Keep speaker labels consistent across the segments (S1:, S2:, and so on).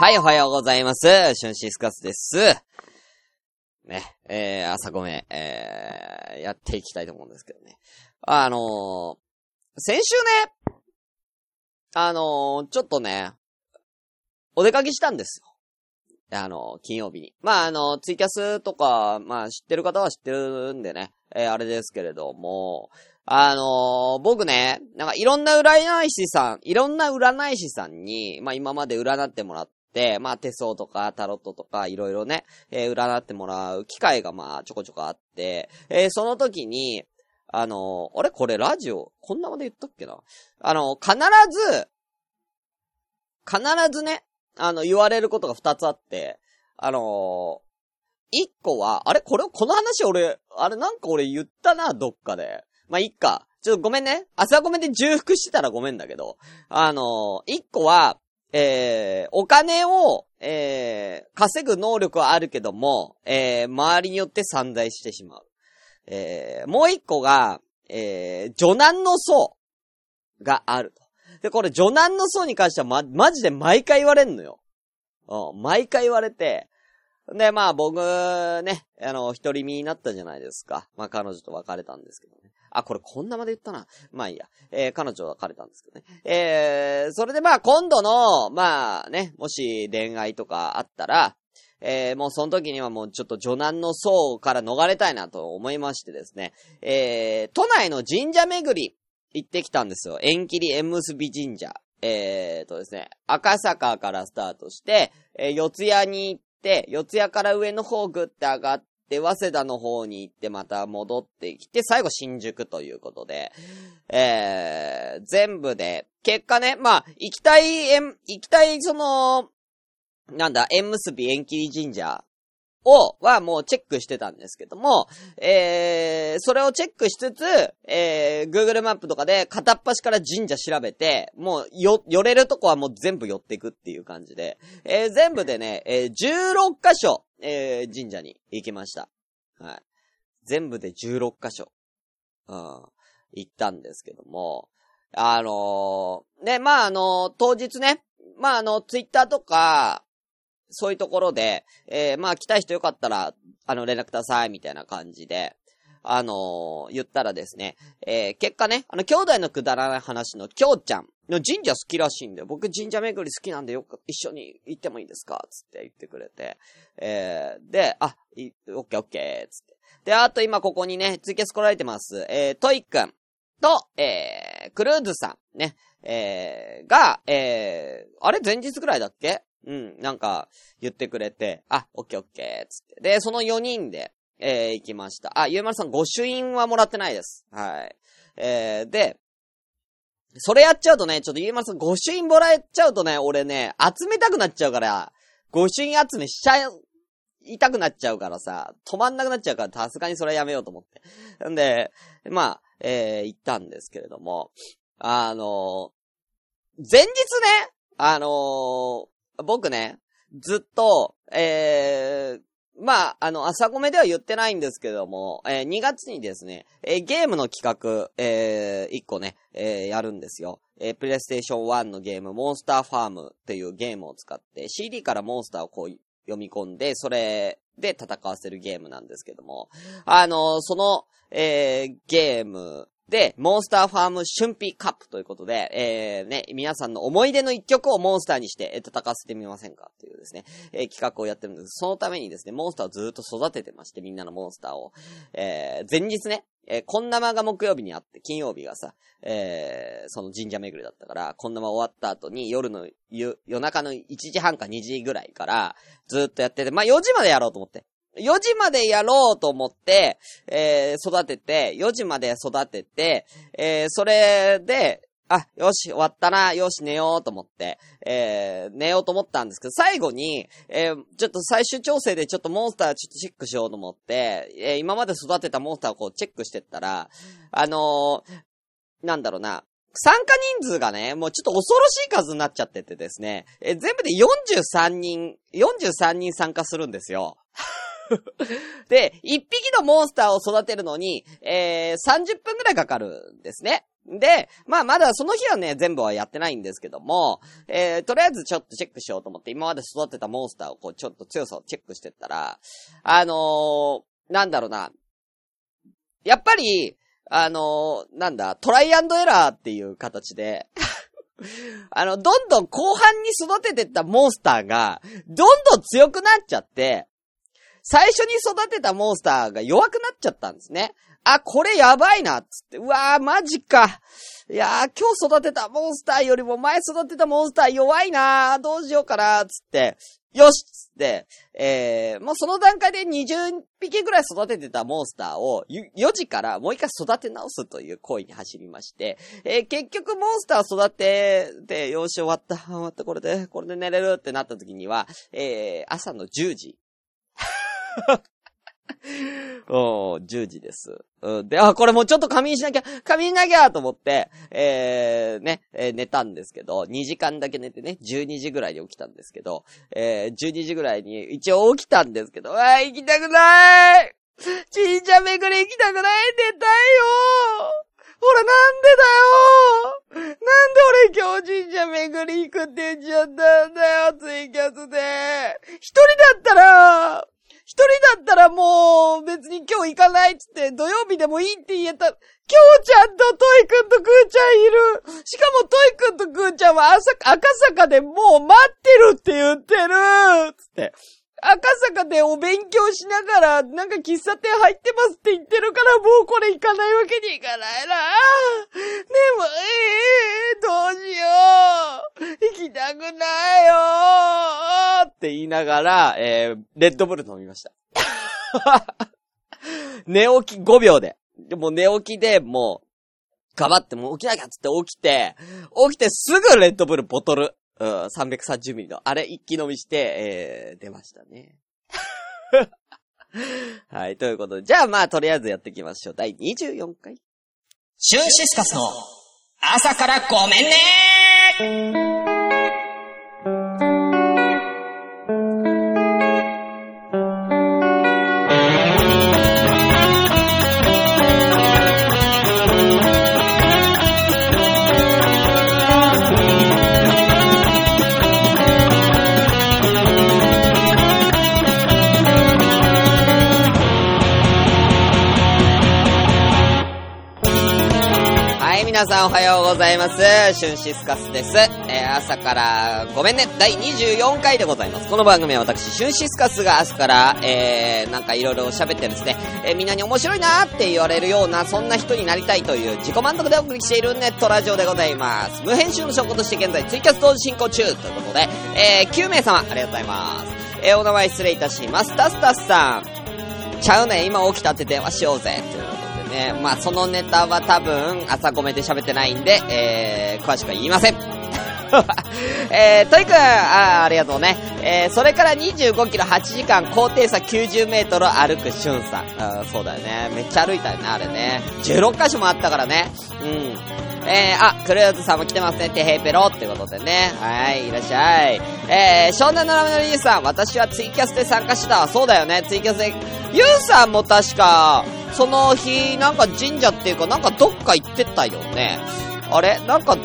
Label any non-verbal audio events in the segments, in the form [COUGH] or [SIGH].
S1: はい、おはようございます。シュンシスカスです。ね、えー、朝ごめん、えー、やっていきたいと思うんですけどね。あのー、先週ね、あのー、ちょっとね、お出かけしたんですよ。あのー、金曜日に。まあ、あの、ツイキャスとか、まあ、知ってる方は知ってるんでね、えー、あれですけれども、あのー、僕ね、なんかいろんな占い師さん、いろんな占い師さんに、まあ今まで占ってもらって、まあ手相とかタロットとかいろいろね、えー占ってもらう機会がまあちょこちょこあって、えーその時に、あのーあれ？これラジオ、こんなまで言ったっけな？あの必ず、必ずね、あの、言われることが二つあって、あのー一個は、あれ？これ、この話俺、あれ？なんか俺言ったな、どっかで。まあ、いっか。ちょっとごめんね。朝ごめんで重複してたらごめんだけど。あのー一個は、えー、お金を、えー、稼ぐ能力はあるけども、えー、周りによって散財してしまう。えー、もう一個が、えー、女難の層がある。で、これ女難の層に関してはま、マジで毎回言われんのよ。うん、毎回言われて、で、まあ僕、ね、あの、一人身になったじゃないですか。まあ彼女と別れたんですけどね。あ、これこんなまで言ったな。まあいいや。えー彼女は別れたんですけどね。えー、それでまあ今度の、まあね、もし恋愛とかあったら、えー、もうその時にはもうちょっと女難の層から逃れたいなと思いましてですね。えー、都内の神社巡り行ってきたんですよ。縁切り縁結び神社。えーとですね、赤坂からスタートして、えー、四谷に行って、四谷から上の方ぐって上がっで、早稲田の方に行ってまた戻ってきて、最後新宿ということで、えー、全部で、結果ね、まあ、行きたい、行きたいその、なんだ、縁結び縁切り神社を、はもうチェックしてたんですけども、えー、それをチェックしつつ、えー、Google マップとかで片っ端から神社調べて、もう、よ、寄れるとこはもう全部寄っていくっていう感じで、えー、全部でね、えー、16箇所、えー、神社に行きました。はい。全部で16箇所、うん、行ったんですけども、あのーね、まあ、あのー当日ね、まあ、あの、ツイッターとか、そういうところで、えー、まあ、来たい人よかったら、あの、連絡ください、みたいな感じで、あのー言ったらですね、えー、結果ね、あの、兄弟のくだらない話のきょうちゃんの神社好きらしいんで、僕神社巡り好きなんでよく一緒に行ってもいいですか？つって言ってくれて、えー、で、あ、い、オッケーオッケー、つって。で、あと今ここにね、ツイキャス来られてます、えー、トイくんと、えー、クルーズさん、ね、えー、が、えー、あれ前日ぐらいだっけ？うん、なんか、言ってくれて、あ、オッケーオッケー、つって。で、その4人で、えー、行きました。あ、ゆうまるさん、御朱印はもらってないです。はい。えー、で、それやっちゃうとね、ちょっとゆうまるさん、御朱印もらえちゃうとね、俺ね、集めたくなっちゃうから、御朱印集めしちゃいたくなっちゃうからさ、止まんなくなっちゃうから、さすがにそれやめようと思って。んで、まあ、えー、行ったんですけれども、あの前日ね、あのー僕ね、ずっと、えー、まあ、あの、朝ごめでは言ってないんですけども、えー2月にですね、えーゲームの企画、えー、1個ね、えーやるんですよ。えー、プレイステーション1のゲーム、モンスターファームっていうゲームを使って、CD からモンスターをこう読み込んで、それで戦わせるゲームなんですけども、あのその、えーゲームで、モンスターファーム春季カップということで、えー、ね、皆さんの思い出の一曲をモンスターにして、え戦わせてみませんかっていうですね、えー企画をやってるんです。そのためにですね、モンスターをずーっと育ててまして、みんなのモンスターを。えー、前日ね、えー、こんなまが木曜日にあって、金曜日がさ、えー、その神社巡りだったから、こんなま終わった後に夜の、夜中の1時半か2時ぐらいから、ずーっとやってて、まあ4時までやろうと思って。4時までやろうと思って、えー、育てて、4時まで育てて、えー、それで、あ、よし、終わったな、よし、寝ようと思って、えー、寝ようと思ったんですけど、最後に、えー、ちょっと最終調整でちょっとモンスターちょっとチェックしようと思って、えー、今まで育てたモンスターをこうチェックしてったら、あのー、なんだろうな、参加人数がね、もうちょっと恐ろしい数になっちゃっててですね、えー全部で43人、43人参加するんですよ。[LAUGHS] で、1匹のモンスターを育てるのに、えー、30分くらいかかるんですね。で、まあまだその日はね、全部はやってないんですけども、えー、とりあえずちょっとチェックしようと思って、今まで育てたモンスターをこう、ちょっと強さをチェックしてったら、あのー、なんだろうな。やっぱり、あのー、なんだ、トライアンドエラーっていう形で [LAUGHS] あの、どんどん後半に育ててったモンスターが、どんどん強くなっちゃって、最初に育てたモンスターが弱くなっちゃったんですね。あ、これやばいな、つって。うわー、マジか。いやー、今日育てたモンスターよりも前育てたモンスター弱いなどうしようかな、つって。よしつって、えー、もうその段階で20匹ぐらい育ててたモンスターを、4時からもう一回育て直すという行為に走りまして、えー、結局モンスター育てて、よし終わった、終わった、これで、これで寝れるってなった時には、えー、朝の10時。[LAUGHS] お10時です。うん。で、あ、これもうちょっと仮眠しなきゃ、仮眠なきゃと思って、えー、ね、えー、寝たんですけど、2時間だけ寝てね、12時ぐらいに起きたんですけど、えー、12時ぐらいに一応起きたんですけど、あー、行きたくない神社巡り行きたくない寝たいよほら、なんでだよなんで俺今日神社巡り行くって言っちゃったんだよ、ツイキャスで。一人だったら、一人だったらもう別に今日行かないっつって土曜日でもいいって言えた。今日ちゃんとトイくんとグーちゃんいる。しかもトイくんとグーちゃんは朝、赤坂でもう待ってるって言ってるつって。赤坂でお勉強しながら、なんか喫茶店入ってますって言ってるから、もうこれ行かないわけにいかないな。でも、ええー、どうしよう。行きたくないよって言いながら、えー、レッドブル飲みました。[LAUGHS] 寝起き5秒で。でも寝起きでもう、かばってもう起きなきゃっつって起きて、起きてすぐレッドブルボトル。うん、330ミリの、あれ一気飲みして、えー、出ましたね。[LAUGHS] はい、ということで、じゃあまあ、とりあえずやっていきましょう。第24回。
S2: シュンシスカスの朝からごめんね
S1: 皆さんおはようございます。シュンシスカスです。えー、朝からごめんね。第24回でございます。この番組は私、シュンシスカスが朝から、えー、なんかいろいろ喋ってですね、えー、みんなに面白いなって言われるような、そんな人になりたいという自己満足でお送りしているネットラジオでございます。無編集の証拠として現在ツイキャス同時進行中ということで、えー、9名様ありがとうございます。えー、お名前失礼いたします。タスタスさん。ちゃうね、今起きたって電話しようぜ。というね、まあそのネタは多分朝ごめで喋ってないんで、えー、詳しくは言いません。[LAUGHS] えー、トイくん、あありがとうね。えー、それから25キロ8時間、高低差90メートル歩くしゅんさん。あそうだよね。めっちゃ歩いたよね、あれね。16箇所もあったからね。うん。えー、あ、クルーズさんも来てますね。てへペロってことでね。はい、いらっしゃい。えー、湘南のラムのリーさん、私はツイキャスで参加したそうだよね、ツイキャスで。ユウさんも確か、その日、なんか神社っていうか、なんかどっか行ってたよね。あれ？なんか、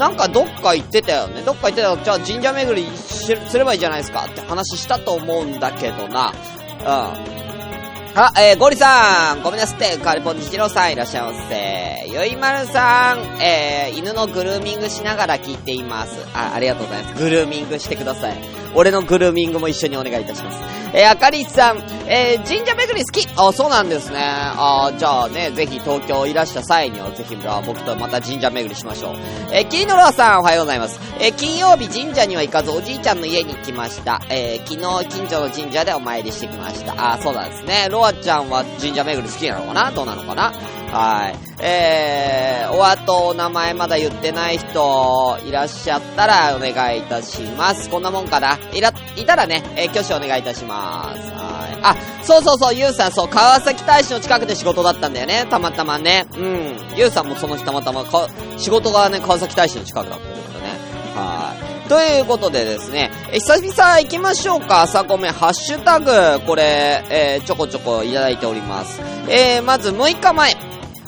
S1: なんかどっか行ってたよね。どっか行ってたよ。じゃあ神社巡りすればいいじゃないですかって話したと思うんだけどな。うん。あ、えー、ゴリさん、ごめんなさい。カルポンニジロさん、いらっしゃいませ。ゆいまるさん、えー、犬のグルーミングしながら聞いています。あ、ありがとうございます。グルーミングしてください。俺のグルーミングも一緒にお願いいたします。えー、あかりさん、えー、神社巡り好きあ、そうなんですね。あ、じゃあね、ぜひ東京いらした際には、ぜひ、僕とまた神社巡りしましょう。えー、キーノロアさん、おはようございます。えー、金曜日神社には行かず、おじいちゃんの家に来ました。えー、昨日近所の神社でお参りしてきました。あ、そうなんですね。ロアちゃんは神社巡り好きなのかな？どうなのかな？はい。えー、お後お名前まだ言ってない人いらっしゃったらお願いいたします。こんなもんかな？いら、いたらね、えー、挙手お願いいたします。はい。あ、そうそうそう、ゆうさん、そう、川崎大使の近くで仕事だったんだよね。たまたまね。うん。ゆうさんもその日たまたまか、仕事がね、川崎大使の近くだったということでね。はい。ということでですね、え久々行きましょうか、朝ごめ、ハッシュタグ、これ、えー、ちょこちょこいただいております。えー、まず6日前、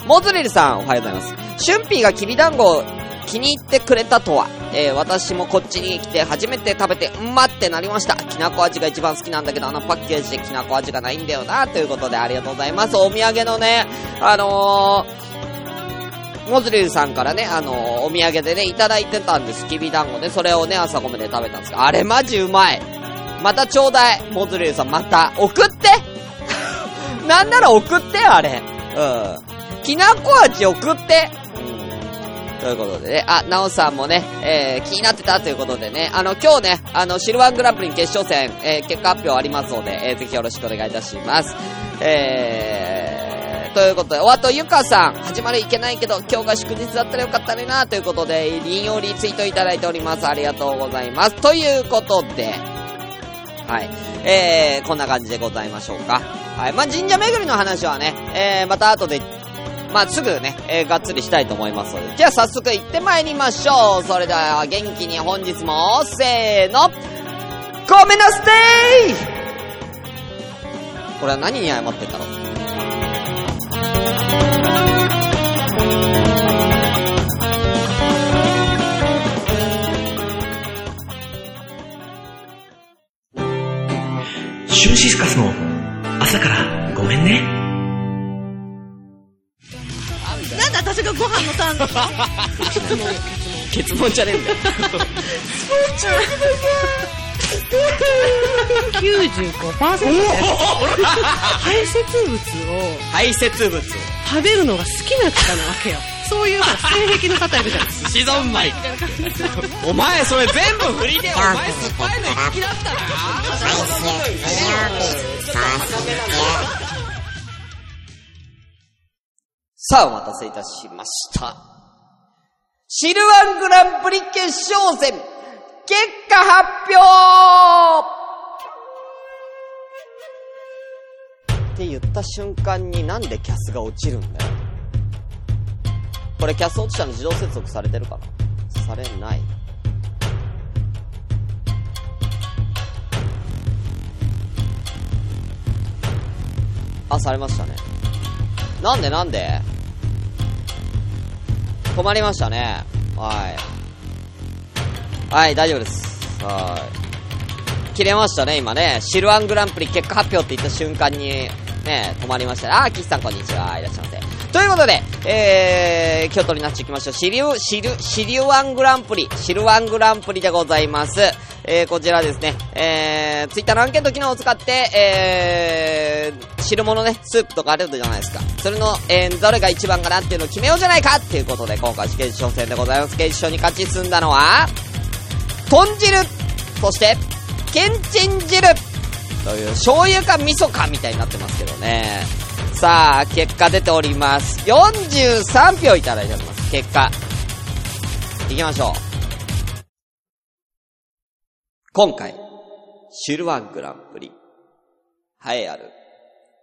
S1: モズリルさん、おはようございます。シュンピーがきび団子を気に入ってくれたとは、えー、私もこっちに来て初めて食べて、うんまってなりました。きなこ味が一番好きなんだけど、あのパッケージできなこ味がないんだよな、ということでありがとうございます。お土産のね、あのー、モズリルさんからね、あのー、お土産でね、いただいてたんです。きび団子ね。それをね、朝ごめで食べたんですけど、あれマジうまい。またちょうだい。モズリルさん、また。送って [LAUGHS] なんなら送ってあれ。うん。きなこ味送って。ということでね、あ、なおさんもね、えー、気になってたということでね、あの、今日ね、あの、シルワングランプリ決勝戦、えー、結果発表ありますので、えー、ぜひよろしくお願いいたします。えー、ということで、おあと、ゆかさん、始まるいけないけど、今日が祝日だったらよかったねな、ということで、引用リツイートいただいております。ありがとうございます。ということで、はい。えー、こんな感じでございましょうか。はい。まあ、神社巡りの話はね、えー、また後でまあ、すぐね、えー、がっつりしたいと思いますので。じゃあ早速行ってまいりましょう。それでは元気に本日も、せーの、ごめんなさいこれは何に謝ってんだろう
S2: シュンシスカスの朝からごめんね。
S3: ご飯のターンだ
S1: 結論じゃねえんだよ。
S3: 95%排泄物を
S1: 排泄物を
S3: 食べるのが好きな方なわけよ。そういう性癖の方いるじゃん。
S1: 寿司丼まい。[LAUGHS] お前それ全部振りで、お前酸っぱいの好きだったな。さあ、お待たせいたしました。シルワングランプリ決勝戦、結果発表って言った瞬間になんでキャスが落ちるんだよ。これキャス落ちたの自動接続されてるかな？されない。あ、されましたね。なんでなんで？止まりましたね。はい。はい、大丈夫です。はい。切れましたね、今ね。シルワングランプリ結果発表って言った瞬間に、ね、止まりましたね。あー、岸さんこんにちは。いらっしゃいませ。ということで、えー、京都になっていきましょう。シリュ、シル、シリュワングランプリ、シルワングランプリでございます。えー、こちらですね、えー、ツイッターのアンケート機能を使って、えー、汁物ね、スープとかあるじゃないですか。それの、えー、どれが一番かなっていうのを決めようじゃないかっていうことで、今回決勝戦でございます。決勝に勝ち進んだのは、豚汁そして、けんちん汁という、醤油か味噌かみたいになってますけどね。さあ、結果出ております。43票いただいております。結果。いきましょう。今回、シルワングランプリ、栄えある、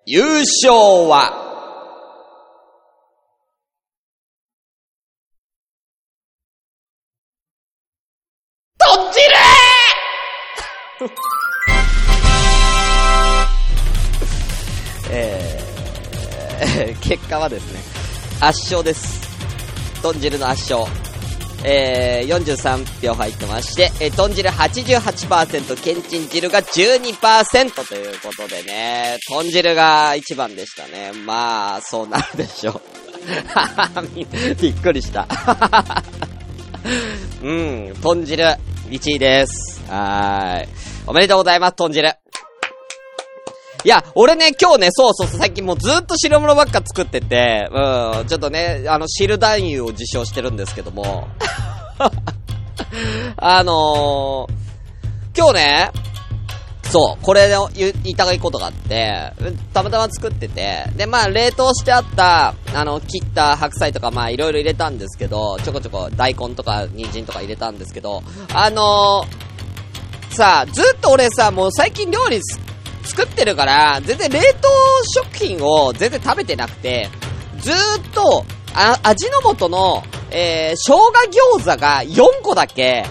S1: 優勝は、とっちる [LAUGHS] えー、[LAUGHS] 結果はですね、圧勝です。豚汁の圧勝。えー、43票入ってまして、えー、豚汁88%、けんちん汁が12%ということでね、豚汁が一番でしたね。まあ、そうなるでしょう。[LAUGHS] びっくりした。[LAUGHS] うん、豚汁1位です。はい。おめでとうございます、豚汁。いや、俺ね、今日ね、そうそうそう、最近もうずっと汁物ばっか作ってて、うん、ちょっとね、あの、汁男優を受賞してるんですけども、[LAUGHS] あのー、今日ね、そう、これで言いたいことがあって、たまたま作ってて、で、まあ、冷凍してあった、あの、切った白菜とか、まあ、いろいろ入れたんですけど、ちょこちょこ大根とか人参とか入れたんですけど、あのー、さあ、ずっと俺さ、もう最近料理作ってるから、全然冷凍食品を全然食べてなくて、ずーっと、あ、味の素の、えー、生姜餃子が4個だけ、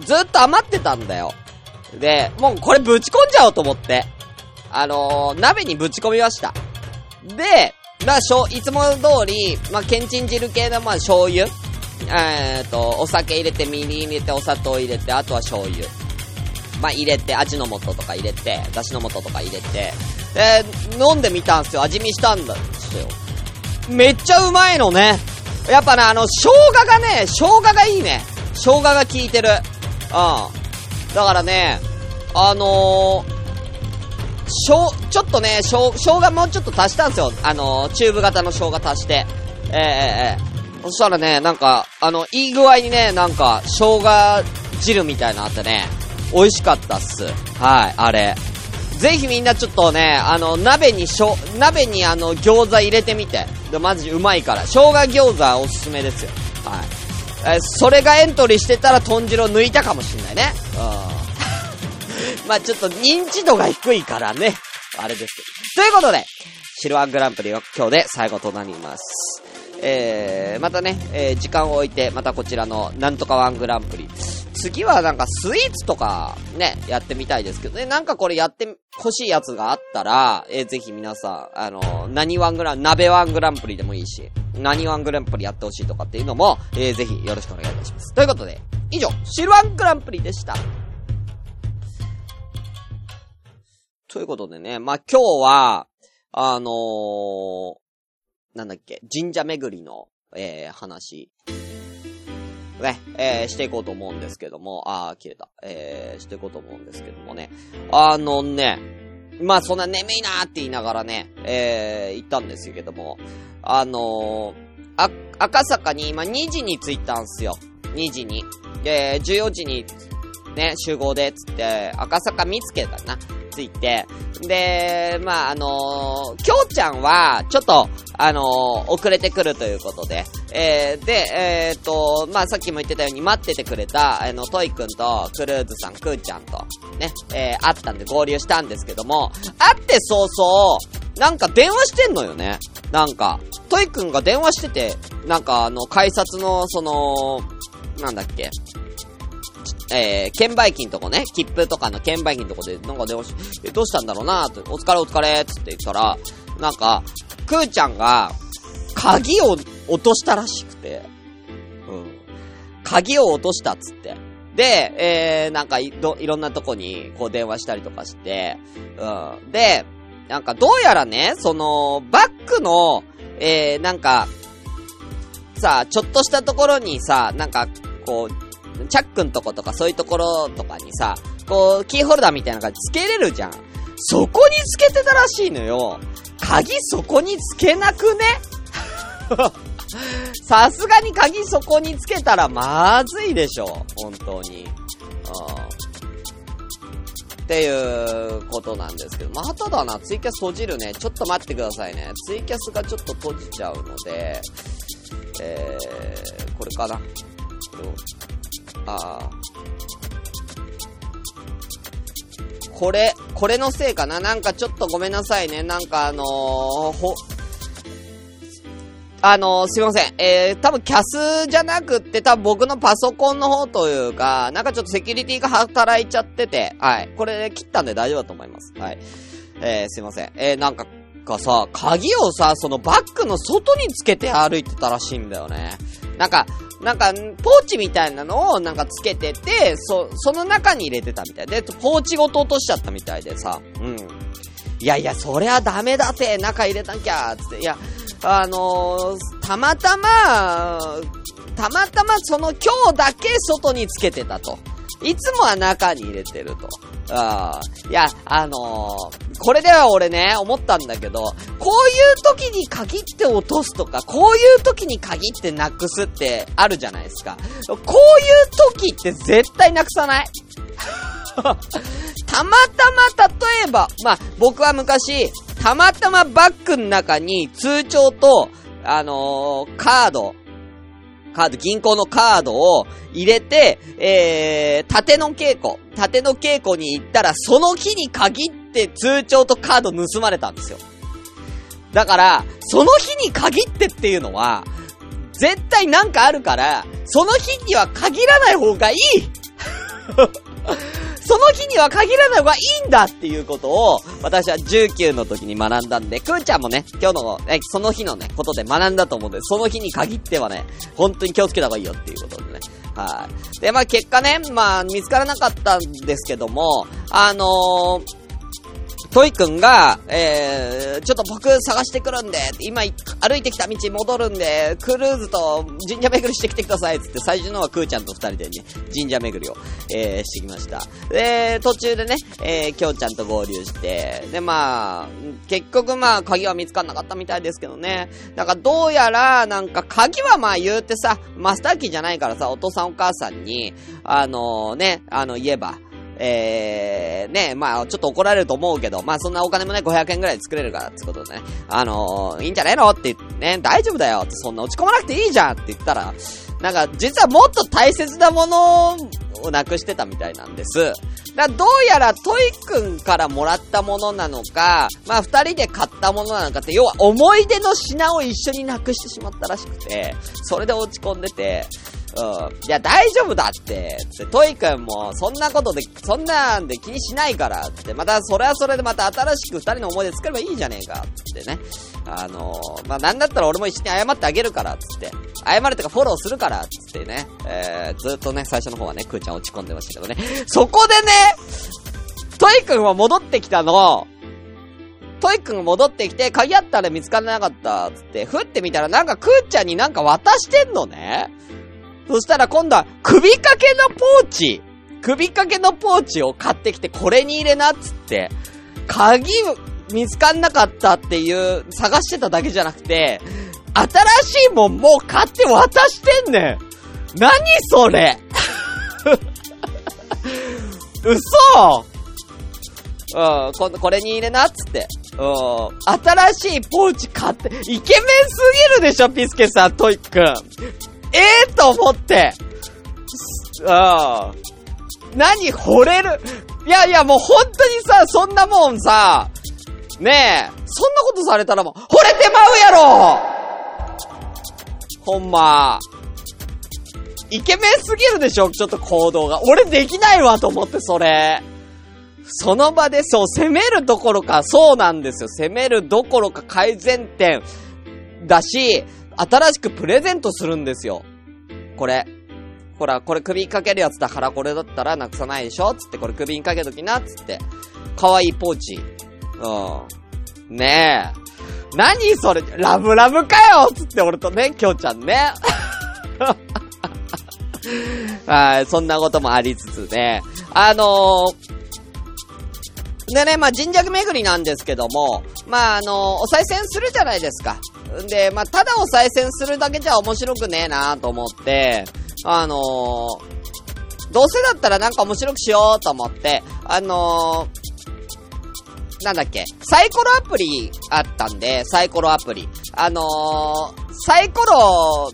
S1: ずっと余ってたんだよ。で、もうこれぶち込んじゃおうと思って。あのー、鍋にぶち込みました。で、だから、しょ、いつも通り、まあ、けんちん汁系の、まあ、醤油。えーっと、お酒入れて、みりん入れて、お砂糖入れて、あとは醤油。まあ、入れて、味の素とか入れて、だしの素とか入れて、で、飲んでみたんすよ。味見したんですよ。めっちゃうまいのね。やっぱね、あの、生姜がね、生姜がいいね。生姜が効いてる。うん。だからね、あのー、しょう、ちょっとね、しょう、生姜もうちょっと足したんですよ。あのー、チューブ型の生姜足して。ええええええそしたらね、なんか、あの、いい具合にね、なんか、生姜汁みたいなのあってね、美味しかったっす。はい、あれ。ぜひみんなちょっとね、あの、鍋にしょ、鍋にあの、餃子入れてみて。で、マジうまいから。生姜餃子おすすめですよ。はい。え、それがエントリーしてたら豚汁を抜いたかもしんないね。うん。[LAUGHS] まあちょっと認知度が低いからね。あれですけど。ということで、汁ワングランプリは今日で最後となります。えー、またね、えー、時間を置いて、またこちらのなんとかワングランプリ。次はなんかスイーツとかね、やってみたいですけどね、なんかこれやって欲しいやつがあったら、えー、ぜひ皆さん、あの、何ワングラン、鍋ワングランプリでもいいし、何ワングランプリやってほしいとかっていうのも、えー、ぜひよろしくお願いいたします。ということで、以上、汁ワングランプリでした。ということでね、まあ、今日は、あのー、なんだっけ、神社巡りの、えー、話、ね、えー、していこうと思うんですけども、あー、切れた。えー、していこうと思うんですけどもね。あのね、まあそんな眠いなーって言いながらね、えー、行ったんですけども、あのー、赤坂に今2時に着いたんすよ。2時に。で、14時に、ね、集合で、つって、赤坂見つけたな。ついて、で、まあ、あのー、きょうちゃんは、ちょっと、あのー、遅れてくるということで、えー、で、えー、と、まあ、さっきも言ってたように待っててくれた、あの、トイくんと、クルーズさん、くーちゃんと、ね、えー、会ったんで合流したんですけども、会って早々、なんか電話してんのよね。なんか、トイくんが電話してて、なんかあの、改札の、その、なんだっけ、えー、券売機のとこね、切符とかの券売機のとこで、なんか電話し、え、どうしたんだろうなーって、お疲れお疲れっつって言ったら、なんか、くーちゃんが、鍵を落としたらしくて、うん。鍵を落としたっつって。で、えー、なんかいろ、いろんなとこに、こう電話したりとかして、うん。で、なんかどうやらね、その、バックの、えー、なんか、さ、ちょっとしたところにさ、なんか、こう、チャックんとことかそういうところとかにさ、こう、キーホルダーみたいな感じつけれるじゃん。そこにつけてたらしいのよ。鍵そこにつけなくね？[LAUGHS] さすがに鍵そこにつけたらまずいでしょ。本当に。っていうことなんですけど。まただな、ツイキャス閉じるね。ちょっと待ってくださいね。ツイキャスがちょっと閉じちゃうので、えー、これかな。これを、あー。これ、これのせいかな？なんかちょっとごめんなさいね。なんかあのー、ほ、あのー、すいません。えー、多分キャスじゃなくって、多分僕のパソコンの方というか、なんかちょっとセキュリティが働いちゃってて、はい。これ切ったんで大丈夫だと思います。はい。えー、すいません。えー、なんか、かさ、鍵をさ、そのバッグの外につけて歩いてたらしいんだよね。なんか、なんか、ポーチみたいなのをなんかつけてて、そ、その中に入れてたみたいで、ポーチごと落としちゃったみたいでさ、うん。いやいや、そりゃダメだって、中入れなきゃ、つって、いや、あのー、たまたま、たまたまその今日だけ外につけてたと。いつもは中に入れてると。ああいや、あのー、これでは俺ね、思ったんだけど、こういう時に限って落とすとか、こういう時に限ってなくすってあるじゃないですか。こういう時って絶対なくさない？[LAUGHS] たまたま例えば、まあ、僕は昔、たまたまバッグの中に通帳と、あのー、カード、カード、銀行のカードを入れて、えー、縦の稽古、縦の稽古に行ったら、その日に限って通帳とカード盗まれたんですよ。だから、その日に限ってっていうのは、絶対なんかあるから、その日には限らない方がいい [LAUGHS] その日には限らない方がいいんだっていうことを、私は19の時に学んだんで、くーちゃんもね、今日の、え、その日のね、ことで学んだと思うんで、その日に限ってはね、本当に気をつけた方がいいよっていうことでね。はい。で、まあ結果ね、まあ見つからなかったんですけども、あのー、トイくんが、えー、ちょっと僕探してくるんで、今歩いてきた道戻るんで、クルーズと神社巡りしてきてくださいつって最初のはクーちゃんと二人でね、神社巡りを、えー、してきました。で、途中でね、えー、きょうちゃんと合流して、で、まあ、結局まあ、鍵は見つかんなかったみたいですけどね。なんかどうやら、なんか鍵はまあ言うてさ、マスターキーじゃないからさ、お父さんお母さんに、あのー、ね、あの、言えば、えー、ね、まあ、ちょっと怒られると思うけど、まあ、そんなお金もね、500円くらい作れるから、ってことでね、あのー、いいんじゃねえのって言ってね、大丈夫だよって、そんな落ち込まなくていいじゃんって言ったら、なんか、実はもっと大切なものをなくしてたみたいなんです。だどうやらトイくんからもらったものなのか、まあ二人で買ったものなのかって、要は思い出の品を一緒になくしてしまったらしくて、それで落ち込んでて、うん。いや、大丈夫だって。つって、トイくんも、そんなことで、そんなんで気にしないから。つって、また、それはそれでまた新しく二人の思い出作ればいいじゃねえか。つってね。あのー、まあ、なんだったら俺も一緒に謝ってあげるから。つって。謝るとかフォローするから。つってね。えー、ずっとね、最初の方はね、くーちゃん落ち込んでましたけどね。そこでね、トイくんは戻ってきたの。トイくん戻ってきて、鍵あったら見つからなかった。つって、ふってみたらなんかくーちゃんになんか渡してんのね。そしたら今度は首掛けのポーチ、首掛けのポーチを買ってきてこれに入れなっつって、鍵見つかんなかったっていう探してただけじゃなくて、新しいもんもう買って渡してんねん。何それ [LAUGHS] 嘘うん、今度これに入れなっつって。うん、新しいポーチ買って、イケメンすぎるでしょ、ピスケさん、トイくん。ええー、と思って。うん。何惚れる？いやいや、もう本当にさ、そんなもんさ、ねえ、そんなことされたらもう、惚れてまうやろほんま。イケメンすぎるでしょ？ちょっと行動が。俺できないわと思って、それ。その場で、そう、攻めるどころか、そうなんですよ。攻めるどころか改善点だし、新しくプレゼントするんですよ。これ。ほら、これ首にかけるやつだからこれだったらなくさないでしょ？つって、これ首にかけときな、つって。かわいいポーチ。うん。ねえ。何それ、ラブラブかよつって俺とね、きょうちゃんね。[LAUGHS] はい、そんなこともありつつね。あのー、でね、まあ、神社巡りなんですけども、まあ、あの、お賽銭するじゃないですか。で、まあ、ただお賽銭するだけじゃ面白くねえなと思って、あのー、どうせだったらなんか面白くしようと思って、あのー、なんだっけ、サイコロアプリあったんで、サイコロアプリ。あのー、サイコロ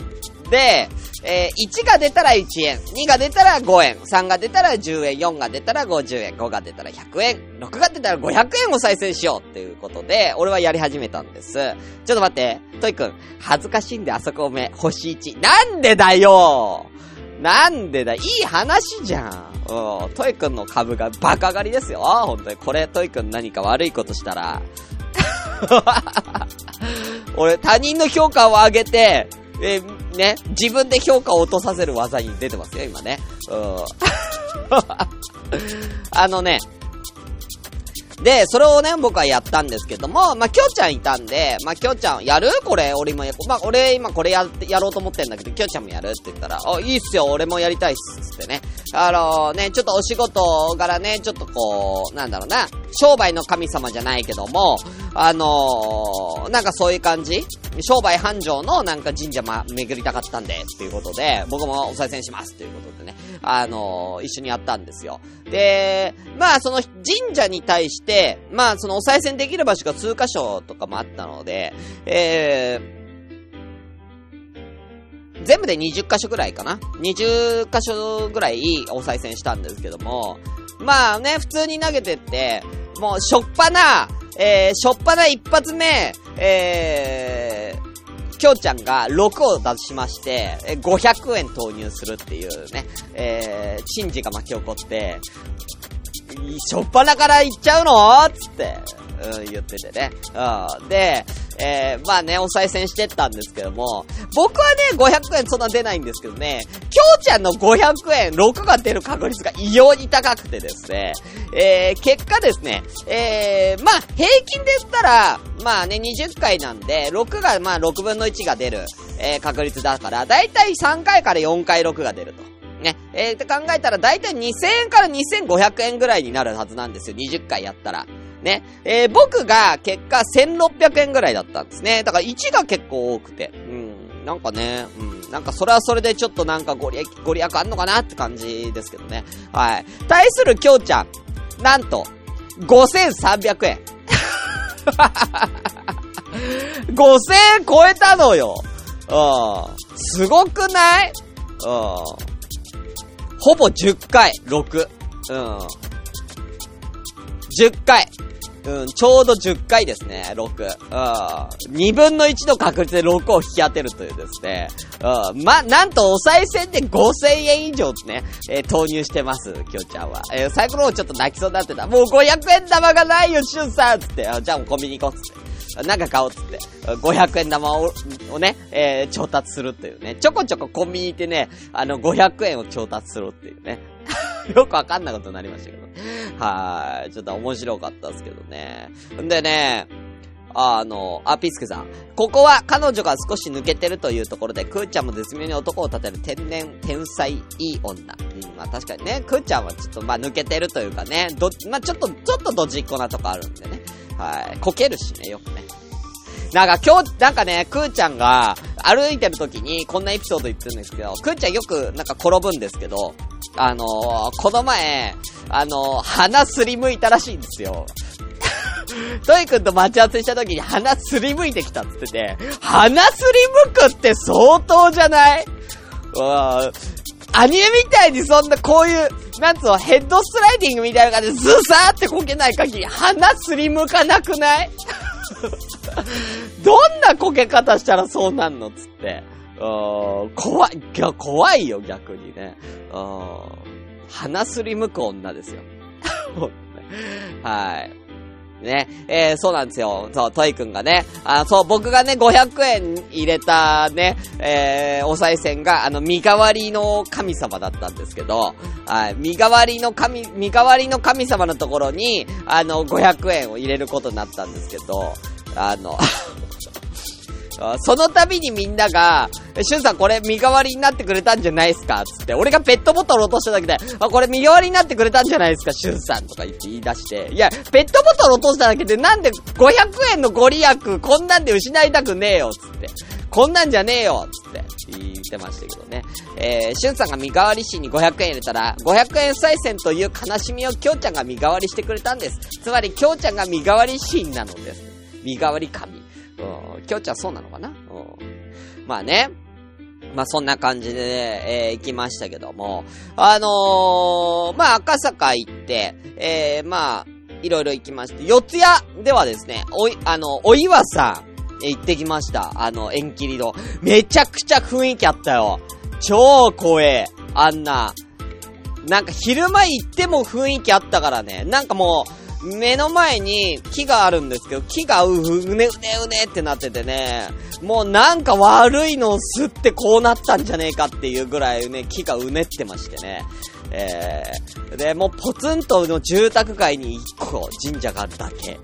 S1: で、えー、1が出たら1円、2が出たら5円、3が出たら10円、4が出たら50円、5が出たら100円、6が出たら500円を再生しようっていうことで、俺はやり始めたんです。ちょっと待って、トイくん、恥ずかしいんであそこおめ、星1。なんでだよなんでだ？いい話じゃん。うん。トイくんの株がバカ上がりですよ。本当に。これ、トイくん何か悪いことしたら。[LAUGHS] 俺、他人の評価を上げて、えー、ね、自分で評価を落とさせる技に出てますよ、今ね。うん。[LAUGHS] あのね、で、それをね、僕はやったんですけども、まあ、きょうちゃんいたんで、まあ、きょうちゃん、やる？これ、俺もや、まあ、俺今これや、やろうと思ってんだけど、きょうちゃんもやる？って言ったら、あ、いいっすよ、俺もやりたいっす、つってね。あのー、ね、ちょっとお仕事柄ね、ちょっとこう、なんだろうな、商売の神様じゃないけども、あのー、なんかそういう感じ？商売繁盛のなんか神社ま、巡りたかったんで、っていうことで、僕もお賽銭します、ということでね、あのー、一緒にやったんですよ。で、まあ、その神社に対して、まあ、そのお賽銭できる場所が数箇所とかもあったので、えー、全部で20箇所ぐらいかな ?20 箇所ぐらいお賽銭したんですけども、まあね、普通に投げてって、もう、しょっぱな、えー、しょっぱな一発目、えー、きょうちゃんが6を出しまして、500円投入するっていうね、えー、珍事が巻き起こって、しょっぱなから行っちゃうの？つって、うん、言っててね。うん。で、えー、まあね、お賽銭してったんですけども、僕はね、500円そんな出ないんですけどね、きょうちゃんの500円、6が出る確率が異様に高くてですね、えー、結果ですね、えー、まあ、平均で言ったら、まあね、20回なんで、6がまあ6分の1が出る、えー、確率だから、だいたい3回から4回6が出ると。ね。えー、って考えたら、だいたい2000円から2500円ぐらいになるはずなんですよ。20回やったら。ね。えー、僕が結果1600円ぐらいだったんですね。だから1が結構多くて。うん。なんかね、うん。なんかそれはそれでちょっとなんかご利益、ご利益あんのかなって感じですけどね。はい。対するきょうちゃん。なんと、5300円。[LAUGHS] 5000円超えたのよ。うん。すごくない？うん。ほぼ10回、6。うん。10回。うん、ちょうど10回ですね、6。うん。2分の1の確率で6を引き当てるというですね。うん。ま、なんとお賽銭で5000円以上ね、えー投入してます、きょうちゃんは。えー、サイコロをちょっと泣きそうになってた。もう500円玉がないよ、しゅんさんつって。じゃあもうコンビニ行こう、つって。なんか買おう、つって。500円玉を、をね、えー、調達するっていうね。ちょこちょこコンビニ行ってね、あの、500円を調達するっていうね。[LAUGHS] よくわかんなことになりましたけど。はい。ちょっと面白かったですけどね。んでね、あの、あ、ピスケさん。ここは彼女が少し抜けてるというところで、クーちゃんも絶妙に男を立てる天然、天才、いい女。うん、まあ確かにね、クーちゃんはちょっとまあ抜けてるというかね、ど、まあちょっと、ちょっとドジっ子なとこあるんでね。はい。こけるしね、よくね。なんか今日、なんかね、くーちゃんが歩いてる時にこんなエピソード言ってるんですけど、くーちゃんよくなんか転ぶんですけど、あのー、この前、あのー、鼻すりむいたらしいんですよ。[LAUGHS] トイくんと待ち合わせした時に鼻すりむいてきたっつってて、鼻すりむくって相当じゃない？うわアニメみたいにそんなこういう、なんつうの、ヘッドスライディングみたいな感じでズサーってこけない限り鼻すりむかなくない？[LAUGHS] どんなこけ方したらそうなんのつって。怖い、いや怖いよ、逆にね。鼻すりむく女ですよ。[LAUGHS] はい。ね、えー、そうなんですよ。そう、トイくんがね、あそう、僕がね、500円入れたね、えー、お賽銭が、あの、身代わりの神様だったんですけど、はい、身代わりの神、身代わりの神様のところに、あの、500円を入れることになったんですけど、あの、[LAUGHS] その度にみんなが、えしゅんさんこれ身代わりになってくれたんじゃないですか？つって、俺がペットボトル落としただけで、あ、これ身代わりになってくれたんじゃないですか？しゅんさんとか言って言い出して、いや、ペットボトル落としただけでなんで500円のご利益こんなんで失いたくねえよ？つって。こんなんじゃねえよ？つって言ってましたけどね。えー、しゅんさんが身代わりしに500円入れたら、500円再銭という悲しみをきょうちゃんが身代わりしてくれたんです。つまりきょうちゃんが身代わりシーンなのです。身代わり神。うん、きょうちゃんそうなのかな？うん。まあね。まあそんな感じで、ね、えー、行きましたけども。あのー、まあ赤坂行って、えー、まあ、いろいろ行きまして、四谷ではですね、おい、あの、お岩さん、えー行ってきました。あの、縁切りの。めちゃくちゃ雰囲気あったよ。超怖え。あんな。なんか昼間行っても雰囲気あったからね。なんかもう、目の前に木があるんですけど、木がう、うねうねうねってなっててね、もうなんか悪いのを吸ってこうなったんじゃねえかっていうぐらいね、木がうねってましてね。えー、で、もうポツンとの住宅街に一個神社があるだけ。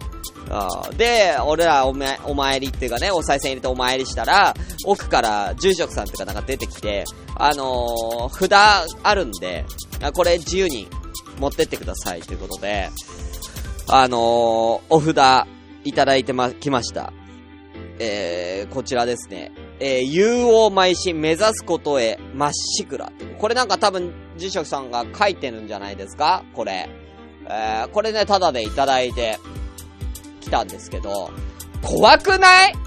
S1: で、俺らおめ、お参りっていうかね、お賽銭入れてお参りしたら、奥から住職さんっていうかなんか出てきて、あのー、札あるんで、これ自由に持ってってくださいということで、あのー、お札いただいてま、きました。えー、こちらですね。えー、有王邁進目指すことへまっしぐら。これなんか多分、住職さんが書いてるんじゃないですか？これ。えー、これね、ただでいただいてきたんですけど、怖くない？[LAUGHS]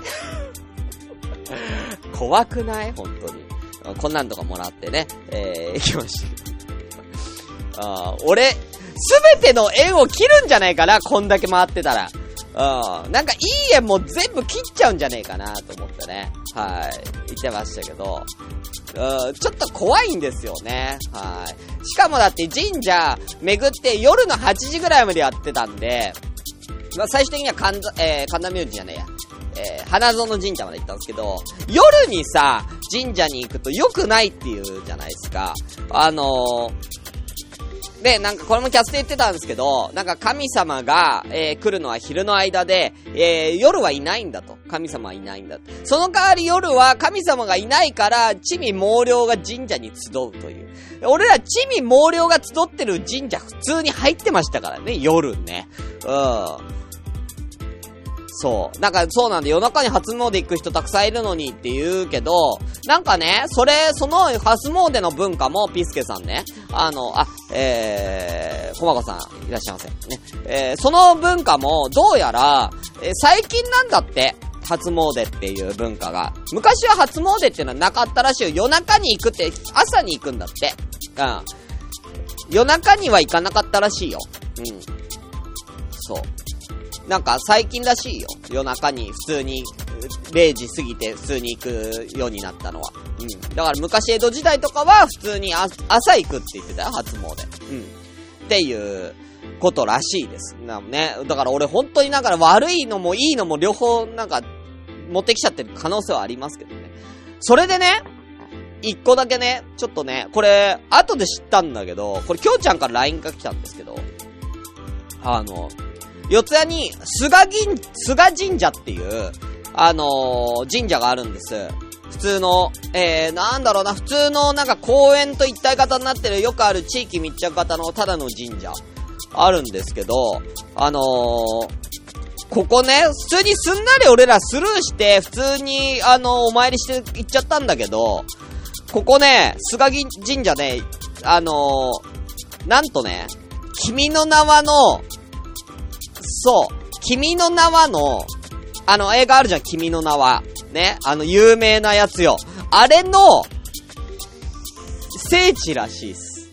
S1: 怖くない？本当に。こんなんとかもらってね、えー、行きました。あ俺、すべての縁を切るんじゃないかなこんだけ回ってたら。うん。なんかいい縁も全部切っちゃうんじゃねえかなと思ってね。はい。言ってましたけど。うん、ちょっと怖いんですよね。はい。しかもだって神社巡って夜の8時ぐらいまでやってたんで、まあ、最終的には神田、えー、神田明神じゃねえや。えー、花園神社まで行ったんですけど、夜にさ、神社に行くと良くないっていうじゃないですか。あのー、で、なんかこれもキャスで言ってたんですけど、なんか神様が、えー、来るのは昼の間で、えー、夜はいないんだと。神様はいないんだと。その代わり夜は神様がいないから、地味猛量が神社に集うという。俺ら地味猛量が集ってる神社普通に入ってましたからね、夜ね。うん。そう。なんか、そうなんで、夜中に初詣行く人たくさんいるのにって言うけど、なんかね、それ、その初詣の文化も、ピスケさんね、あの、あ、えー、コマコさん、いらっしゃいませ。ね。えー、その文化も、どうやら、えー、最近なんだって。初詣っていう文化が。昔は初詣っていうのはなかったらしいよ。夜中に行くって、朝に行くんだって。うん。夜中には行かなかったらしいよ。うん。そう。なんか最近らしいよ。夜中に普通に、0時過ぎて普通に行くようになったのは。うん。だから昔江戸時代とかは普通に朝行くって言ってたよ、初詣。うん。っていうことらしいです。なね。だから俺本当にだか悪いのもいいのも両方なんか持ってきちゃってる可能性はありますけどね。それでね、一個だけね、ちょっとね、これ、後で知ったんだけど、これ、きょうちゃんから LINE が来たんですけど、あの、四谷に、菅銀、菅神社っていう、あのー、神社があるんです。普通の、えー、なんだろうな、普通のなんか公園と一体型になってるよくある地域密着型のただの神社、あるんですけど、あのー、ここね、普通にすんなり俺らスルーして、普通に、あの、お参りして行っちゃったんだけど、ここね、菅銀神社ね、あのー、なんとね、君の名はの、そう。君の名はの、あの映画あるじゃん、君の名は。ね。あの有名なやつよ。あれの、聖地らしいっす。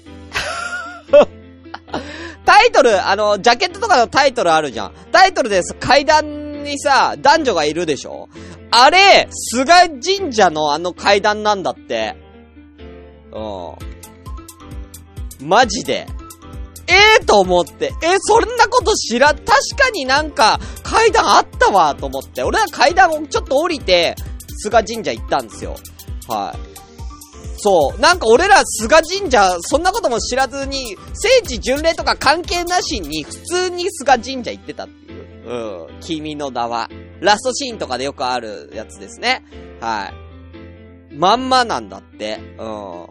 S1: [LAUGHS] タイトル、あの、ジャケットとかのタイトルあるじゃん。タイトルです。階段にさ、男女がいるでしょあれ、菅神社のあの階段なんだって。うん。マジで。ええー、と思って、えー、そんなこと知ら、確かになんか階段あったわと思って、俺は階段をちょっと降りて、菅神社行ったんですよ。はい。そう。なんか俺ら菅神社、そんなことも知らずに、聖地巡礼とか関係なしに、普通に菅神社行ってたっていう。うん。君の名は。ラストシーンとかでよくあるやつですね。はい。まんまなんだって。うん。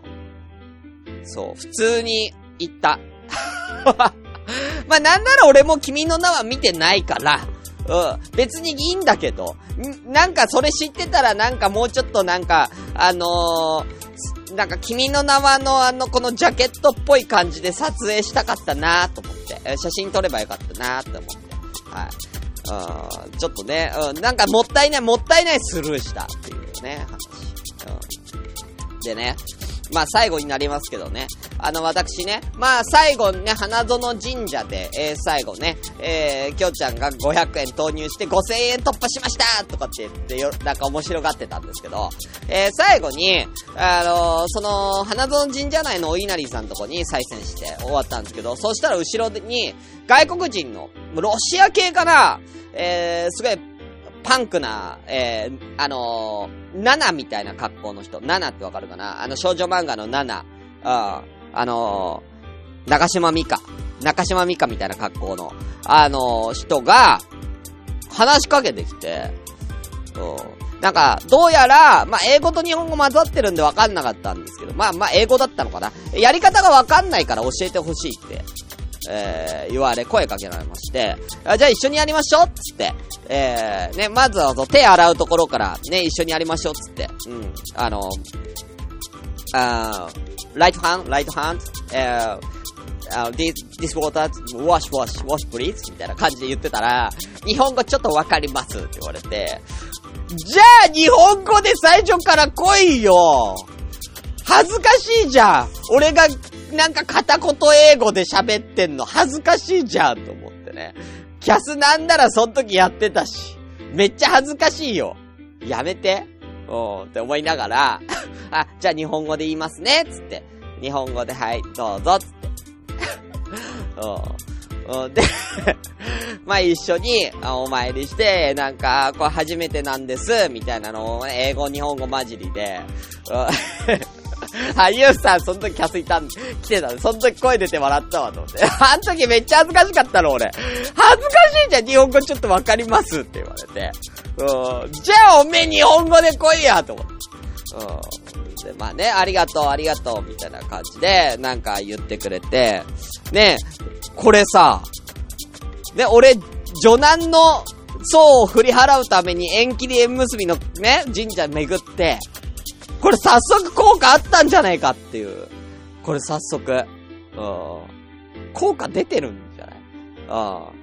S1: そう。普通に行った。[LAUGHS] [LAUGHS] まあ、なんなら俺も君の名は見てないから、うん。別にいいんだけど、なんかそれ知ってたらなんかもうちょっとなんか、あのー、なんか君の名はのあのこのジャケットっぽい感じで撮影したかったなと思って、写真撮ればよかったなと思って。はい。うん、ちょっとね、うん、なんかもったいない、もったいないスルーしたっていうね、話。うん。でね、まあ最後になりますけどね。あの私ね、まあ最後ね、花園神社で、えー、最後ね、えー、きょうちゃんが500円投入して5000円突破しましたとかって言ってよ、なんか面白がってたんですけど、えー、最後に、あのー、その、花園神社内のお稲荷さんとこに再選して終わったんですけど、そしたら後ろに、外国人の、ロシア系かなえー、すごい、パンクな、えー、あのー、ナナみたいな格好の人。ナナってわかるかな？あの少女漫画のナナ。うん。あのー、中島美香。中島美香みたいな格好の、あのー、人が、話しかけてきて、う。なんか、どうやら、まあ、英語と日本語混ざってるんでわかんなかったんですけど、まあまあ、英語だったのかな？やり方がわかんないから教えてほしいってえー、言われ、声かけられまして、あじゃあ一緒にやりましょうつって、えー、ね、まずは手洗うところから、ね、一緒にやりましょうつって、うん、あの、あライトハンド、ライトハンド、えー、Uh, this, this water, wash, wash, wash, please? みたいな感じで言ってたら、日本語ちょっとわかりますって言われて、じゃあ日本語で最初から来いよ恥ずかしいじゃん俺がなんか片言英語で喋ってんの恥ずかしいじゃんと思ってね。キャスなんならそん時やってたし。めっちゃ恥ずかしいよ。やめて。うん、って思いながら、[LAUGHS] あ、じゃあ日本語で言いますね、つって。日本語で、はい、どうぞ、つって。[LAUGHS] うん。で、[LAUGHS] まあ一緒にお参りして、なんか、これ初めてなんです、みたいなのを、英語、日本語混じりで、あ、ゆうさん、その時キャスいたん、来てたんで、その時声出て笑ったわ、と思って。あの時めっちゃ恥ずかしかったの、俺。恥ずかしいじゃん、日本語ちょっとわかりますって言われて。うん。じゃあ、おめえ日本語で来いや、と思って。うん。で、まあね、ありがとう、ありがとう、みたいな感じで、なんか言ってくれて、ね、これさ、ね、俺、女男の層を振り払うために縁切り縁結びのね、神社巡って、これ早速効果あったんじゃないかっていう。これ早速。うん。効果出てるんじゃない？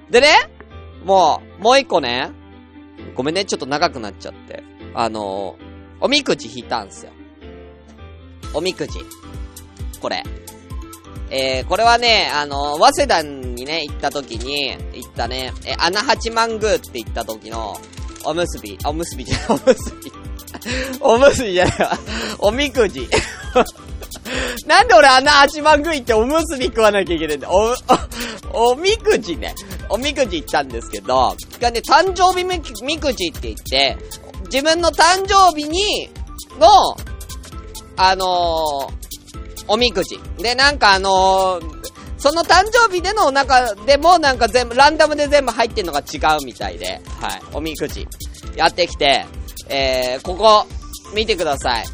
S1: うん。でね、もう、もう一個ね、ごめんね、ちょっと長くなっちゃって。あのおみくじ引いたんすよ。おみくじ。これ。えー、これはね、あの早稲田にね、行った時に、行ったね、え、穴八幡宮って行った時の、おむすび、おむすびじゃ、おむすび。[LAUGHS] おむすびじゃないわ。おみくじ。[LAUGHS] なんで俺穴八幡宮行っておむすび食わなきゃいけないんだお、お、おみくじね。おみくじ行ったんですけど、がね、誕生日みみくじって言って、自分の誕生日に、の、あのーおみくじ。で、なんかあのーその誕生日での中でもなんか全部、ランダムで全部入ってんのが違うみたいで、はい、おみくじ。やってきて、えー、ここ、見てください。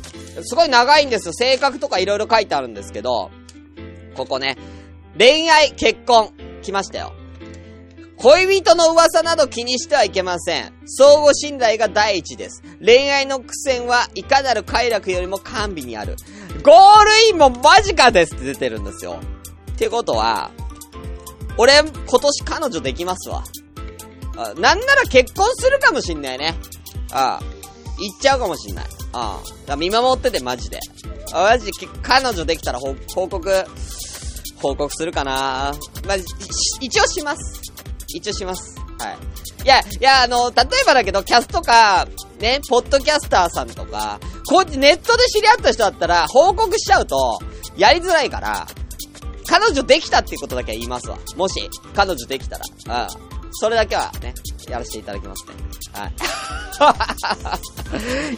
S1: すごい長いんですよ。性格とか色々書いてあるんですけど、ここね、恋愛、結婚、来ましたよ。恋人の噂など気にしてはいけません。相互信頼が第一です。恋愛の苦戦はいかなる快楽よりも甘美にある。ゴールインも間近ですって出てるんですよ。ってことは、俺、今年彼女できますわ。あなんなら結婚するかもしんないね。ああ。行っちゃうかもしんない。ああ。だから見守ってて、マジで。あマジ、彼女できたら報報告、報告するかなまあ、一応します。一応します。はい。いや、いや、あの、例えばだけど、キャスとか、ね、ポッドキャスターさんとか、こう、ネットで知り合った人だったら、報告しちゃうと、やりづらいから、彼女できたっていうことだけは言いますわ。もし、彼女できたら。うん。それだけはね、やらせていただきますね。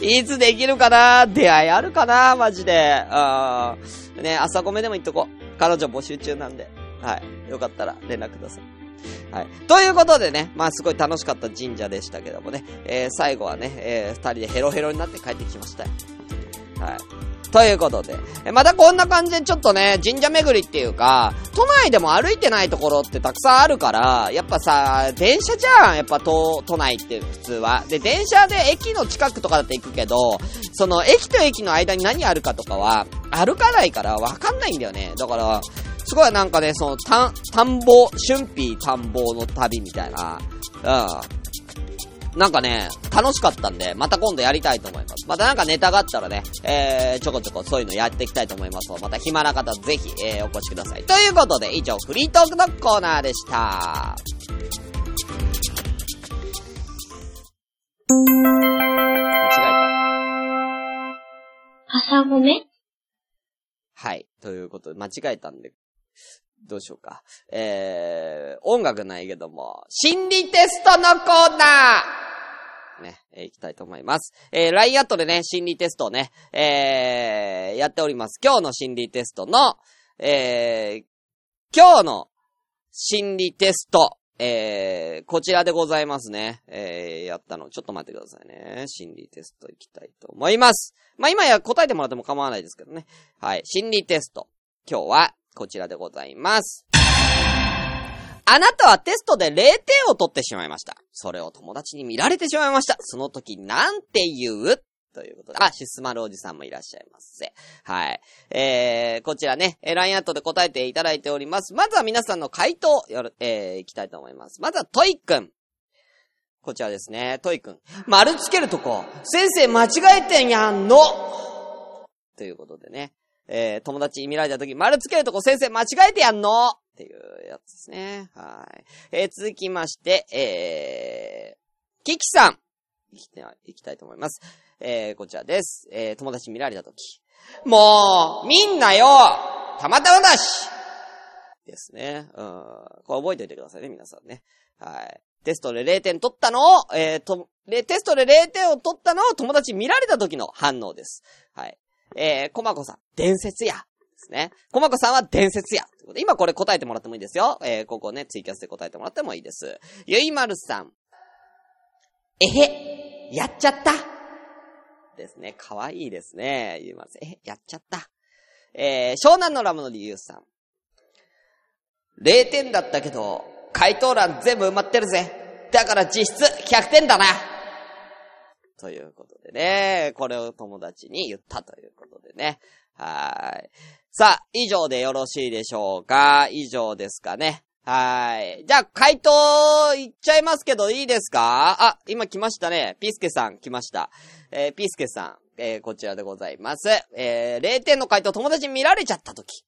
S1: はい。[LAUGHS] いつできるかな？出会いあるかな？マジで。うん。ね、朝ごめでも言っとこう。彼女募集中なんで。はい。よかったら連絡ください。はい。ということでね、まあすごい楽しかった神社でしたけどもね、えー、最後はね、えー、二人でヘロヘロになって帰ってきましたよ。はい。ということで、えまたこんな感じでちょっとね、神社巡りっていうか、都内でも歩いてないところってたくさんあるから、やっぱさ、電車じゃん、やっぱ都、都内って普通は。で、電車で駅の近くとかだって行くけど、その駅と駅の間に何あるかとかは、歩かないからわかんないんだよね。だから、すごいなんかね、その、田、田んぼ、春辟田んぼの旅みたいな、うん。なんかね、楽しかったんで、また今度やりたいと思います。またなんかネタがあったらね、えー、ちょこちょこそういうのやっていきたいと思いますのでまた暇な方ぜひ、えー、お越しください。ということで、以上、フリートークのコーナーでした。間違え
S4: 朝ごめ？
S1: た。はい。ということで、間違えたんで、どうしようか。えー、音楽ないけども、心理テストのコーナーね、えー行きたいと思います。えー、LINE アットでね、心理テストをね、えー、やっております。今日の心理テストの、えー、今日の心理テスト、えー、こちらでございますね。えー、やったの。ちょっと待ってくださいね。心理テスト行きたいと思います。まあ、今や答えてもらっても構わないですけどね。はい。心理テスト。今日は、こちらでございます。あなたはテストで0点を取ってしまいました。それを友達に見られてしまいました。その時なんて言う？ということで。あ、シスマルおじさんもいらっしゃいますせ。はい。えー、こちらね、えー LINE アットで答えていただいております。まずは皆さんの回答、よろ、えー、いきたいと思います。まずはトイくん。こちらですね、トイくん。丸つけるとこ、先生間違えてんやんのということでね。えー、友達に見られた時、丸つけるとこ先生間違えてやんの？っていうやつですね。はい。えー、続きまして、えー、キキさん。いきたい、いきたいと思います。えー、こちらです。えー、友達に見られたとき。もう、みんなよたまたまだしですね。うん。これ覚えておいてくださいね、皆さんね。はい。テストで0点取ったの？を、えー、と、でテストで0点を取ったのを友達見られた時の反応です。はい。えー、コマコさん、伝説や。ですね。コマコさんは伝説や。今これ答えてもらってもいいですよ。えー、ここね、ツイキャスで答えてもらってもいいです。ゆいまるさん。えへ、やっちゃった。ですね。かわいいですね。ゆいまるさん。えへ、やっちゃった。えー、湘南のラムの理由さん。0点だったけど、回答欄全部埋まってるぜ。だから実質100点だな。ということでね、これを友達に言ったということでね。はい。さあ、以上でよろしいでしょうか？以上ですかね。はい。じゃあ、回答いっちゃいますけど、いいですか？あ、今来ましたね。ピースケさん来ました。えーピースケさん、えーこちらでございます。えー0点の回答友達に見られちゃったとき。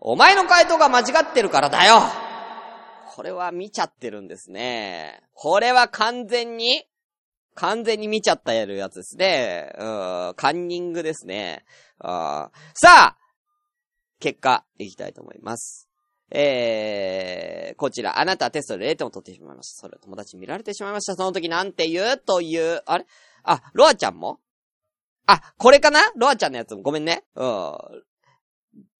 S1: お前の回答が間違ってるからだよこれは見ちゃってるんですね。これは完全に、完全に見ちゃったやるやつですね。うん、カンニングですね。あーさあ結果、いきたいと思います。えー、こちら、あなたはテストで0点を取ってしまいました。それを友達に見られてしまいました。その時なんて言う？という、あれ？あ、ロアちゃんも？あ、これかな？ロアちゃんのやつもごめんね。うん。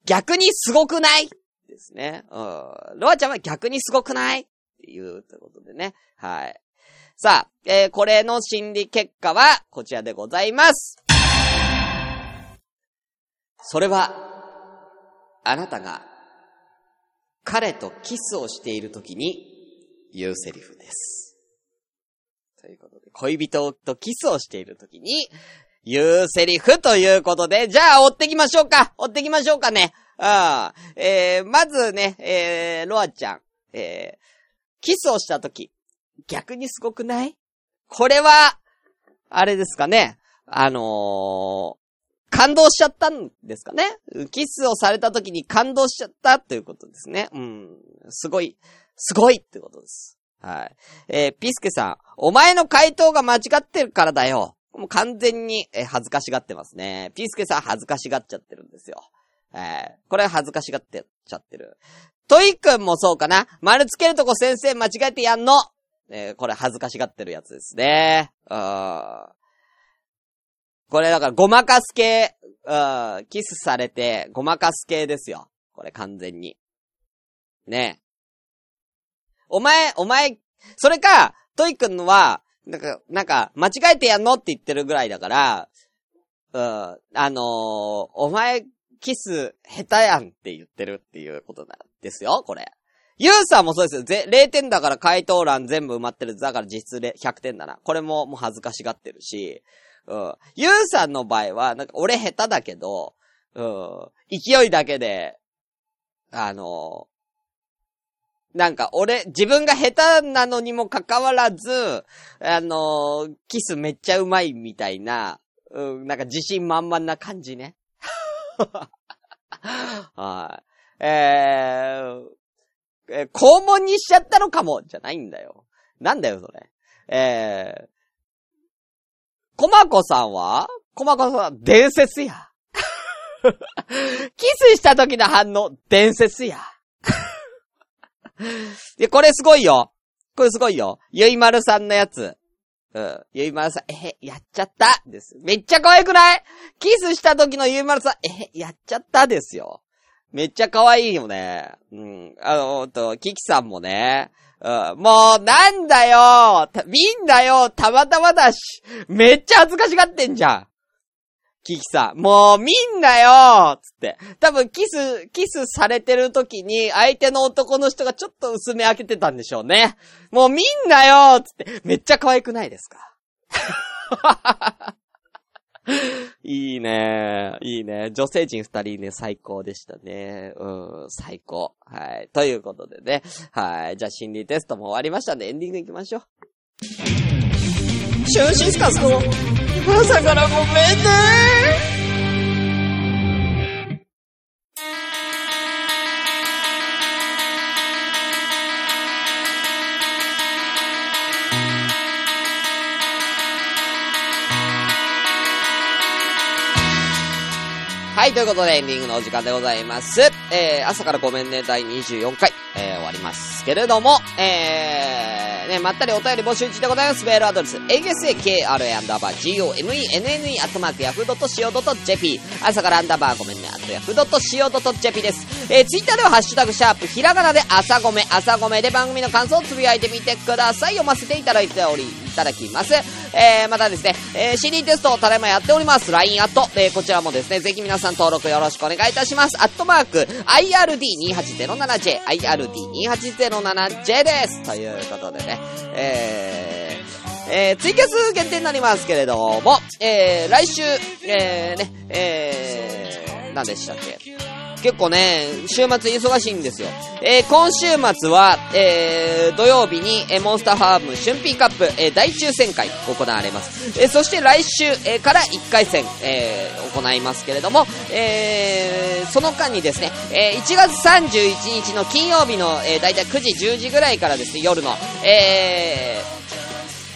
S1: 逆にすごくない？ですね。うん。ロアちゃんは逆にすごくない？っていう、ということでね。はい。さあ、えー、これの心理結果は、こちらでございます。それは、あなたが、彼とキスをしているときに、言うセリフです。ということで、恋人とキスをしているときに、言うセリフということで、じゃあ追ってきましょうか追ってきましょうかね。ああ、えー、まずね、えー、ロアちゃん、えー、キスをしたとき、逆にすごくない？これは、あれですかね。あのー感動しちゃったんですかねキスをされた時に感動しちゃったということですね。うん。すごい、すごいってことです。はい。えーピスケさん、お前の回答が間違ってるからだよ。もう完全に、えー恥ずかしがってますね。ピスケさん恥ずかしがっちゃってるんですよ。えーこれは恥ずかしがってちゃってる。トイくんもそうかな丸つけるとこ先生間違えてやんの。えーこれ恥ずかしがってるやつですね。うん。これだからごまかす系、うん、キスされてごまかす系ですよ。これ完全に。ね。お前、お前、それか、トイくんのは、なんか、なんか、間違えてやんのって言ってるぐらいだから、うん、あのーお前、キス、下手やんって言ってるっていうことなんですよ、これ。ユウさんもそうですよ。ぜ、0点だから回答欄全部埋まってる。だから実質で100点だな。これももう恥ずかしがってるし、うん。ユウさんの場合は、なんか俺下手だけど、うん。勢いだけで、あのなんか俺、自分が下手なのにもかかわらず、あのキスめっちゃうまいみたいな、うん、なんか自信満々な感じね。[LAUGHS] はい。えー、えー、肛門にしちゃったのかも、じゃないんだよ。なんだよ、それ。えー、コマコさんは？コマコさん、伝説や。キスした時の反応、伝説や。で、これすごいよ。これすごいよ。ゆいまるさんのやつ。うん。ゆいまるさん、えへ、やっちゃったです。めっちゃ可愛くない？キスした時のゆいまるさん、えへ、やっちゃったですよ。めっちゃ可愛いよね。うん。あの、と、キキさんもね。うん。もう、なんだよみんなよたまたまだし。めっちゃ恥ずかしがってんじゃん。キキさん。もう、みんなよつって。多分、キス、キスされてる時に、相手の男の人がちょっと薄め開けてたんでしょうね。もう、みんなよつって。めっちゃ可愛くないですか？[LAUGHS] いいね。いいね。女性陣二人ね、最高でしたね。うん、最高。はい。ということでね。はい。じゃあ、心理テストも終わりましたんで、エンディング行きましょう。シュンシスカスの、朝からごめんねはい、ということでエンディングのお時間でございます。えー、朝からごめんね第24回、えー、終わりますけれども、えー、ね、まったりお便り募集中でございます。メールアドレス、a s a k r a アンダーバー gomenne アットマークヤフー .co.jp 朝からアンダーバーごめんね、あとヤフー .co.jp です。えー、ツイッターではハッシュタグシャープ、ひらがなで朝ごめ、朝ごめで番組の感想をつぶやいてみてください。読ませていただいており、ただきます。えー、またですね、えー、CD テストをただいまやっております。LINE アット、えー、こちらもですね、ぜひ皆さん登録よろしくお願いいたします。アットマーク、IRD2807J、IRD2807J です。ということでね、えー、えー、ツイキャス限定になりますけれども、えー、来週、えー、ね、えー、何でしたっけ？結構ね、週末忙しいんですよ。えー、今週末は、えー、土曜日に、えー、モンスターファーム春季カップ、えー、大抽選会行われます。えー、そして来週、えー、から1回戦、えー、行いますけれども、えー、その間にですね、えー、1月31日の金曜日の、えー、だいたい9時、10時ぐらいからですね、夜の、えー、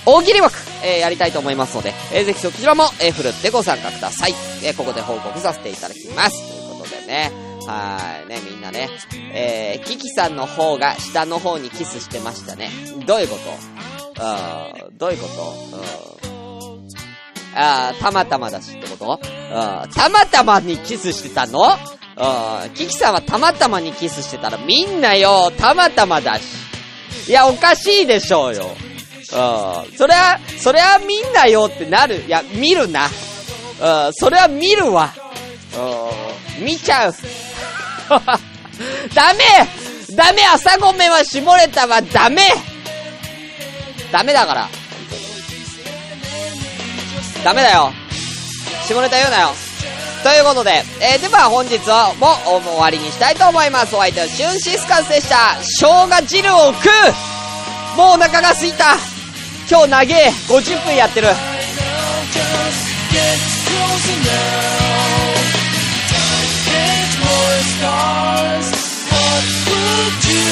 S1: 大喜利枠、えー、やりたいと思いますので、えー、ぜひそちらも、えー、ふるってご参加ください。えー、ここで報告させていただきます。ということでね。はい、ね、みんなね。えー、キキさんの方が下の方にキスしてましたね。どういうこと？あーどういうこと？うん。あーたまたまだしってこと？うん。たまたまにキスしてたの？うん。キキさんはたまたまにキスしてたらみんなよ、たまたまだし。いや、おかしいでしょうよ。うん。そりゃ、そりゃみんなよってなる。いや、見るな。うん。それは見るわ。うん。見ちゃう。[LAUGHS] ダメダメ朝ごめんは絞れたわダメダメだから。ダメだよ。絞れた言うなよ。ということで、えー、では本日はもう終わりにしたいと思います。お相手はシュンシスカスでした。生姜汁を食うもうお腹が空いた今日長え50分やってる「
S4: What would you